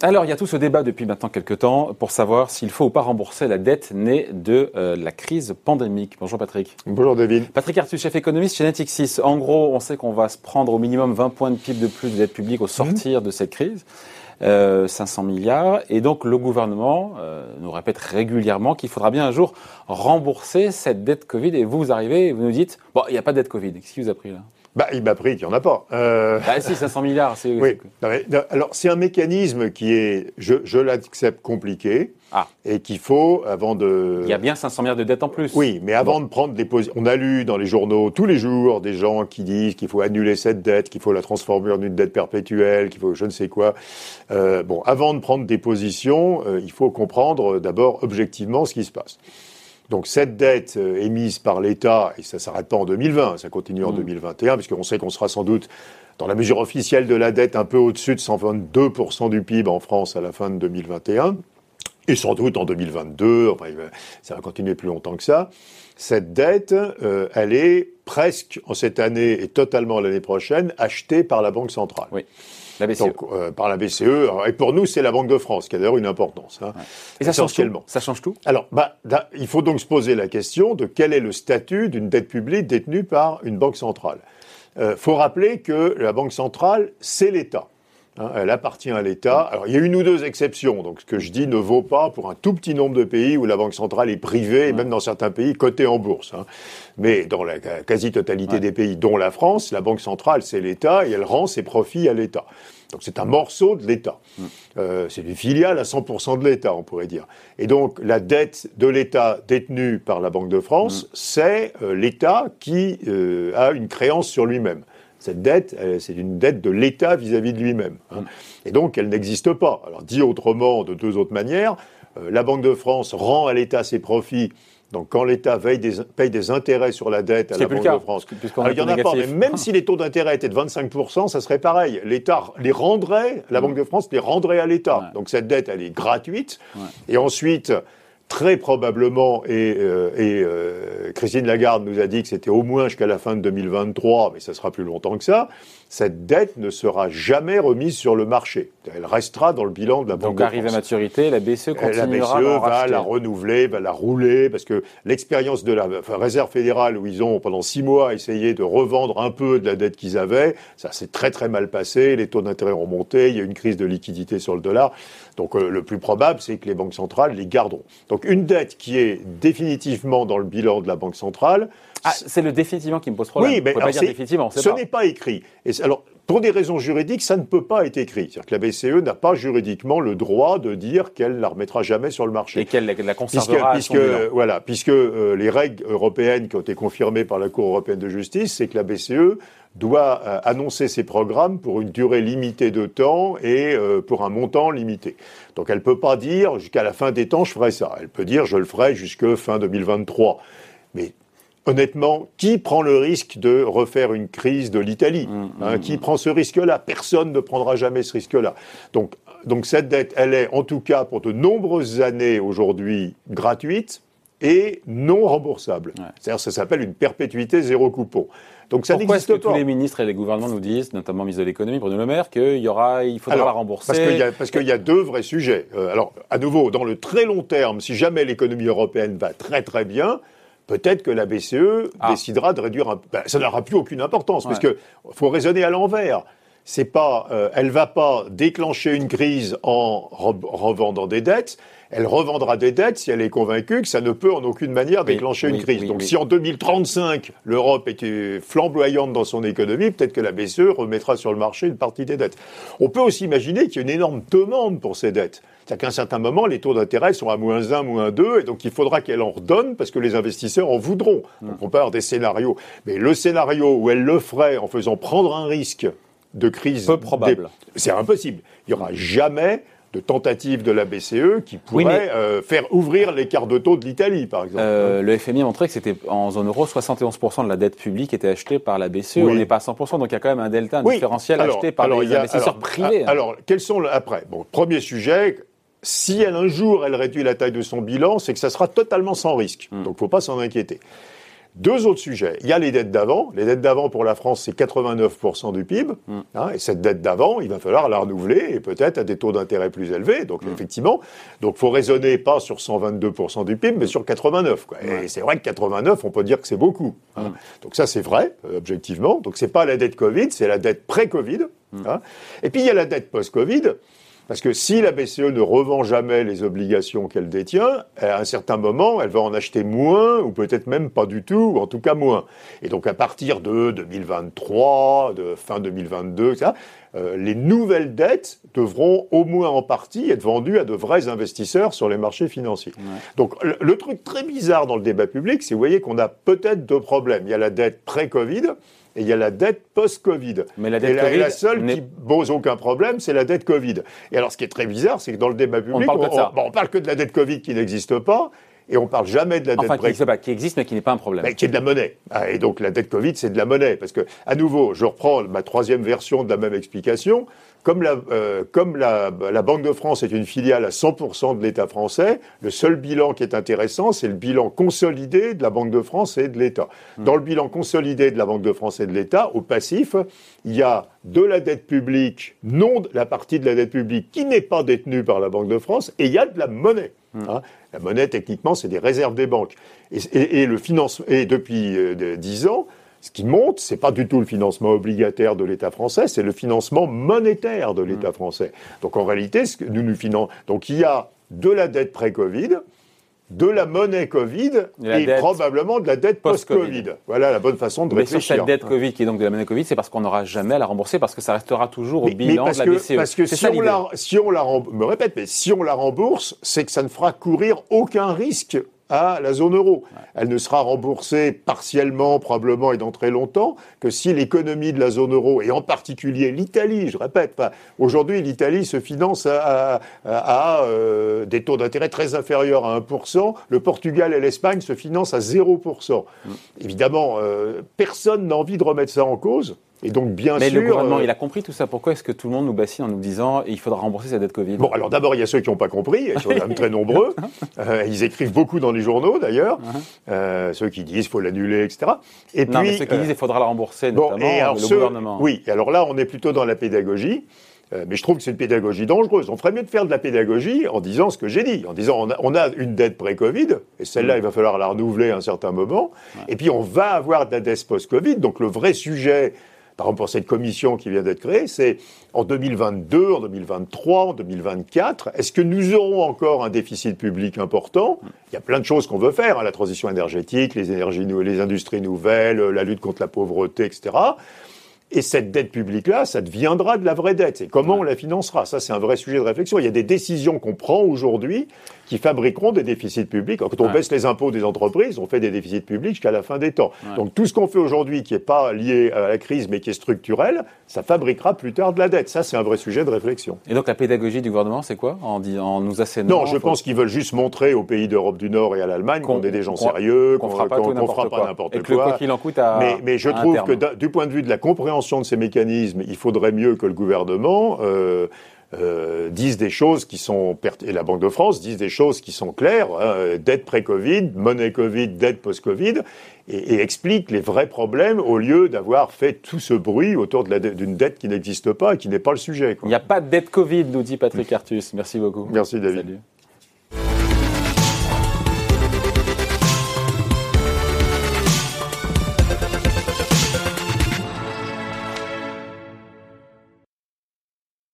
Alors, il y a tout ce débat depuis maintenant quelques temps pour savoir s'il faut ou pas rembourser la dette née de euh, la crise pandémique. Bonjour Patrick. Bonjour David. Patrick Artus, chef économiste chez Natixis. En gros, on sait qu'on va se prendre au minimum 20 points de PIB de plus de dette publique au sortir de cette crise. Euh, 500 milliards. Et donc le gouvernement euh, nous répète régulièrement qu'il faudra bien un jour rembourser cette dette Covid. Et vous, vous arrivez et vous nous dites, bon, il n'y a pas de dette Covid. Qu'est-ce qui vous a pris là? Bah, il m'a pris qu'il n'y en a pas. Euh... Bah si, 500 milliards, c'est... Oui. Alors, c'est un mécanisme qui est, je, je l'accepte, compliqué. Ah. Et qu'il faut, avant de... Il y a bien 500 milliards de dettes en plus. Oui, mais avant de prendre des positions... On a lu dans les journaux tous les jours des gens qui disent qu'il faut annuler cette dette, qu'il faut la transformer en une dette perpétuelle, qu'il faut je ne sais quoi. Euh, bon, avant de prendre des positions, euh, il faut comprendre d'abord objectivement ce qui se passe. Donc cette dette euh, émise par l'État, et ça ne s'arrête pas en 2020, ça continue en 2021, mmh. puisqu'on sait qu'on sera sans doute, dans la mesure officielle de la dette, un peu au-dessus de 122% du PIB en France à la fin de 2021, et sans doute en 2022, enfin, ça va continuer plus longtemps que ça. Cette dette, euh, elle est presque, en cette année et totalement l'année prochaine, achetée par la Banque centrale. Oui. La BCE. Donc, euh, par la BCE. Et pour nous, c'est la Banque de France, qui a d'ailleurs une importance. Hein, Et ça change tout Ça change tout? Alors, bah, il faut donc se poser la question de quel est le statut d'une dette publique détenue par une banque centrale. Il euh, faut rappeler que la Banque centrale, c'est l'État. Hein, elle appartient à l'État. Alors, il y a une ou deux exceptions. Donc, ce que je dis ne vaut pas pour un tout petit nombre de pays où la Banque centrale est privée, et même dans certains pays cotée en bourse. Hein. Mais dans la quasi-totalité des pays, dont la France, la Banque centrale, c'est l'État et elle rend ses profits à l'État. Donc c'est un morceau de l'État. Euh, c'est une filiale à 100% de l'État, on pourrait dire. Et donc la dette de l'État détenue par la Banque de France, mm. c'est euh, l'État qui euh, a une créance sur lui-même. Cette dette, c'est une dette de l'État vis-à-vis de lui-même. Hein. Mm. Et donc elle n'existe pas. Alors dit autrement, de deux autres manières, la Banque de France rend à l'État ses profits donc, quand l'État paye des, intérêts sur la dette à la Banque de France, il n'y en a pas, mais même si les taux d'intérêt étaient de 25%, ça serait pareil. L'État les rendrait, la Banque de France les rendrait à l'État. Donc, cette dette, elle est gratuite. Et ensuite, très probablement, et, euh, euh, Christine Lagarde nous a dit que c'était au moins jusqu'à la fin de 2023, mais ça sera plus longtemps que ça, cette dette ne sera jamais remise sur le marché. Elle restera dans le bilan de la Banque Donc, arrivée à maturité, la BCE continuera la BCE va la renouveler, va la rouler, parce que l'expérience de la Réserve fédérale, où ils ont pendant six mois essayé de revendre un peu de la dette qu'ils avaient, ça s'est très très mal passé, les taux d'intérêt ont monté, il y a une crise de liquidité sur le dollar. Donc euh, le plus probable, c'est que les banques centrales les garderont. Donc une dette qui est définitivement dans le bilan de la Banque centrale, ah, c'est le définitivement qui me pose problème. Oui, mais pas dire définitivement. Ce n'est pas écrit. Et alors, pour des raisons juridiques, ça ne peut pas être écrit. C'est-à-dire que la BCE n'a pas juridiquement le droit de dire qu'elle ne la remettra jamais sur le marché. Et qu'elle la conservera puisque, puisque voilà, puisque euh, les règles européennes qui ont été confirmées par la Cour européenne de justice, c'est que la BCE doit euh, annoncer ses programmes pour une durée limitée de temps et euh, pour un montant limité. Donc elle ne peut pas dire jusqu'à la fin des temps je ferai ça. Elle peut dire je le ferai jusqu'à fin 2023. Mais honnêtement, qui prend le risque de refaire une crise de l'Italie mmh, hein, mmh, Qui mmh. prend ce risque-là? Personne ne prendra jamais ce risque-là. Donc, donc cette dette, elle est en tout cas pour de nombreuses années aujourd'hui gratuite et non remboursable. C'est-à-dire ça s'appelle une perpétuité zéro coupon. Donc ça Pourquoi est-ce que tous les ministres et les gouvernements nous disent, notamment le ministre de l'économie, Bruno Le Maire, qu'il y aura, il faudra la rembourser? Parce qu'il y, a, parce qu'il y a deux vrais sujets. Euh, alors, à nouveau, dans le très long terme, si jamais l'économie européenne va très très bien, peut-être que la BCE ah. décidera de réduire un... Ben, ça n'aura plus aucune importance, parce qu'il faut raisonner à l'envers. C'est pas, euh, elle va pas déclencher une crise en revendant des dettes. Elle revendra des dettes si elle est convaincue que ça ne peut en aucune manière déclencher une crise. Donc, si en 2035 l'Europe était flamboyante dans son économie, peut-être que la BCE remettra sur le marché une partie des dettes. On peut aussi imaginer qu'il y a une énorme demande pour ces dettes. C'est-à-dire qu'à un certain moment, les taux d'intérêt sont à moins 1, moins 2, et donc il faudra qu'elle en redonne parce que les investisseurs en voudront. Donc on peut avoir des scénarios. Mais le scénario où elle le ferait en faisant prendre un risque de crise... Peu probable. C'est impossible. Il n'y aura jamais de tentative de la BCE qui pourrait euh, faire ouvrir l'écart de taux de l'Italie, par exemple. Euh, le FMI a montré que c'était en zone euro, 71% de la dette publique était achetée par la BCE. On n'est pas à 100%, donc il y a quand même un delta, un différentiel acheté par les investisseurs privés. Hein. Alors, quels sont après Bon, premier sujet, si elle, un jour elle réduit la taille de son bilan, c'est que ça sera totalement sans risque. Hmm. Donc il ne faut pas s'en inquiéter. Deux autres sujets. Il y a les dettes d'avant. Les dettes d'avant pour la France, c'est 89% du PIB. Mm. Hein, et cette dette d'avant, il va falloir la renouveler et peut-être à des taux d'intérêt plus élevés. Donc mm. effectivement, donc faut raisonner pas sur 122% du PIB, mais sur 89. Quoi. Et c'est vrai que 89, on peut dire que c'est beaucoup. Hein. Mm. Donc ça, c'est vrai, euh, objectivement. Donc c'est pas la dette Covid, c'est la dette pré-Covid. Hein. Et puis il y a la dette post-Covid. Parce que si la BCE ne revend jamais les obligations qu'elle détient, à un certain moment, elle va en acheter moins, ou peut-être même pas du tout, ou en tout cas moins. Et donc à partir de 2023, de fin 2022, ça, euh, les nouvelles dettes devront au moins en partie être vendues à de vrais investisseurs sur les marchés financiers. Donc le, le, truc très bizarre dans le débat public, c'est vous voyez qu'on a peut-être deux problèmes. Il y a la dette pré-Covid, et il y a la dette post-Covid. Mais la dette et la, la seule qui pose aucun problème, c'est la dette Covid. Et alors, ce qui est très bizarre, c'est que dans le débat public, on parle, on, parle que de la dette Covid qui n'existe pas, et on parle jamais de la dette enfin, qui, existe, pas, qui existe mais qui n'est pas un problème. Mais qui est de la monnaie. Ah, et donc la dette Covid, c'est de la monnaie. Parce que, à nouveau, je reprends ma troisième version de la même explication. Comme, la, euh, comme la, la, Banque de France est une filiale à 100% de l'État français, le seul bilan qui est intéressant, c'est le bilan consolidé de la Banque de France et de l'État. Hmm. Dans le bilan consolidé de la Banque de France et de l'État, au passif, il y a de la dette publique, non la partie de la dette publique qui n'est pas détenue par la Banque de France, et il y a de la monnaie. Hmm. Hein. La monnaie, techniquement, c'est des réserves des banques. Et, et, et le financement, et depuis euh, dix ans, ce qui monte, c'est pas du tout le financement obligataire de l'État français, c'est le financement monétaire de l'État mmh. français. Donc en réalité, ce que nous nous finançons, donc il y a de la dette pré-Covid, de la monnaie Covid et, probablement de la dette post-Covid. voilà la bonne façon de mais réfléchir. Mais cette dette Covid qui est donc de la monnaie Covid, c'est parce qu'on n'aura jamais à la rembourser parce que ça restera toujours au bilan de la BCE. Parce que si, on la, si on la me répète, mais si on la rembourse, c'est que ça ne fera courir aucun risque à la zone euro. Elle ne sera remboursée partiellement, probablement et dans très longtemps, que si l'économie de la zone euro, et en particulier l'Italie, je répète, aujourd'hui l'Italie se finance à, euh, des taux d'intérêt très inférieurs à 1%, le Portugal et l'Espagne se financent à 0%. Mm. Évidemment, euh, personne n'a envie de remettre ça en cause. Et donc, bien Mais sûr. le gouvernement, euh, il a compris tout ça. Pourquoi est-ce que tout le monde nous bassine en nous disant il faudra rembourser sa dette Covid? Bon, alors d'abord, il y a ceux qui n'ont pas compris, ils sont quand même très nombreux. Euh, ils écrivent beaucoup dans les journaux, d'ailleurs. Uh-huh. euh, ceux qui disent qu'il faut l'annuler, etc. Et non, puis, mais ceux qui disent qu'il faudra la rembourser, notamment le gouvernement. Oui, alors là, on est plutôt dans la pédagogie. Mais je trouve que c'est une pédagogie dangereuse. On ferait mieux de faire de la pédagogie en disant ce que j'ai dit, en disant on a, on a une dette pré-Covid, et celle-là, mm. il va falloir la renouveler à un certain moment, et puis on va avoir de la dette post-Covid. Donc le vrai sujet, par exemple pour cette commission qui vient d'être créée, c'est en 2022, en 2023, en 2024, est-ce que nous aurons encore un déficit public important? Il y a plein de choses qu'on veut faire, hein, la transition énergétique, les énergies, les industries nouvelles, la lutte contre la pauvreté, etc. Et cette dette publique-là, ça deviendra de la vraie dette. Et comment on la financera? Ça, c'est un vrai sujet de réflexion. Il y a des décisions qu'on prend aujourd'hui qui fabriqueront des déficits publics. Quand on baisse les impôts des entreprises, on fait des déficits publics jusqu'à la fin des temps. Donc tout ce qu'on fait aujourd'hui qui n'est pas lié à la crise mais qui est structurel, ça fabriquera plus tard de la dette. Ça, c'est un vrai sujet de réflexion. Et donc la pédagogie du gouvernement, c'est quoi? En, en, nous assénant Non, je pense qu'ils veulent juste montrer aux pays d'Europe du Nord et à l'Allemagne qu'on est des gens sérieux, qu'on ne fera pas n'importe quoi. qu'il en coûte à, mais, mais je trouve que du point de vue de la compréhension de ces mécanismes, il faudrait mieux que le gouvernement... Euh, euh, disent des choses qui sont et la Banque de France disent des choses qui sont claires hein, dette pré-Covid, monnaie Covid, dette post-Covid et, et expliquent les vrais problèmes au lieu d'avoir fait tout ce bruit autour d'une dette qui n'existe pas et qui n'est pas le sujet. Il n'y a pas de dette Covid, nous dit Patrick Artus. Merci beaucoup. Merci David. Salut.